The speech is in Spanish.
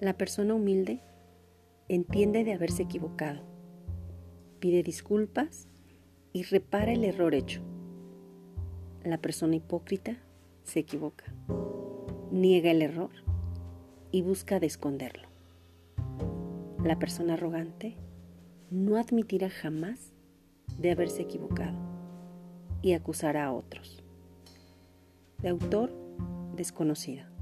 La persona humilde entiende de haberse equivocado, pide disculpas y repara el error hecho. La persona hipócrita se equivoca, niega el error y busca de esconderlo. La persona arrogante no admitirá jamás de haberse equivocado y acusará a otros. De autor desconocido.